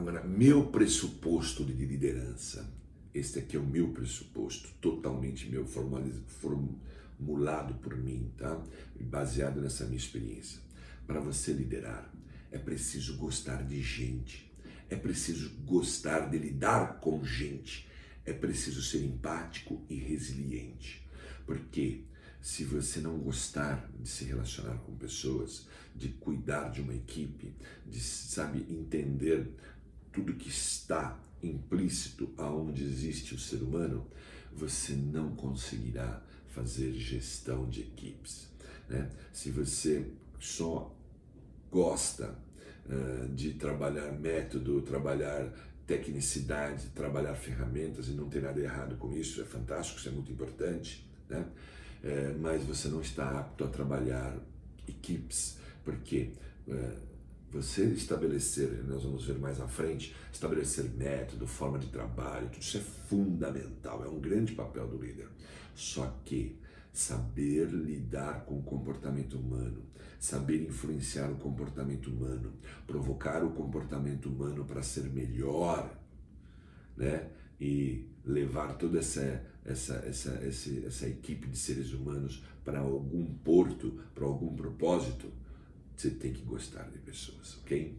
Agora, meu pressuposto de liderança, este aqui é o meu pressuposto, totalmente meu, formulado por mim, tá? Baseado nessa minha experiência. Para você liderar, é preciso gostar de gente, é preciso gostar de lidar com gente, é preciso ser empático e resiliente. Porque se você não gostar de se relacionar com pessoas, de cuidar de uma equipe, de sabe entender tudo que está implícito aonde existe o ser humano, você não conseguirá fazer gestão de equipes. Né? Se você só gosta uh, de trabalhar método, trabalhar tecnicidade, trabalhar ferramentas e não tem nada errado com isso, é fantástico, isso é muito importante, né? É, mas você não está apto a trabalhar equipes, porque é, você estabelecer, nós vamos ver mais à frente, estabelecer método, forma de trabalho, tudo isso é fundamental, é um grande papel do líder. Só que saber lidar com o comportamento humano, saber influenciar o comportamento humano, provocar o comportamento humano para ser melhor, né? E levar toda essa essa, essa, essa, essa equipe de seres humanos para algum porto, para algum propósito, você tem que gostar de pessoas, ok?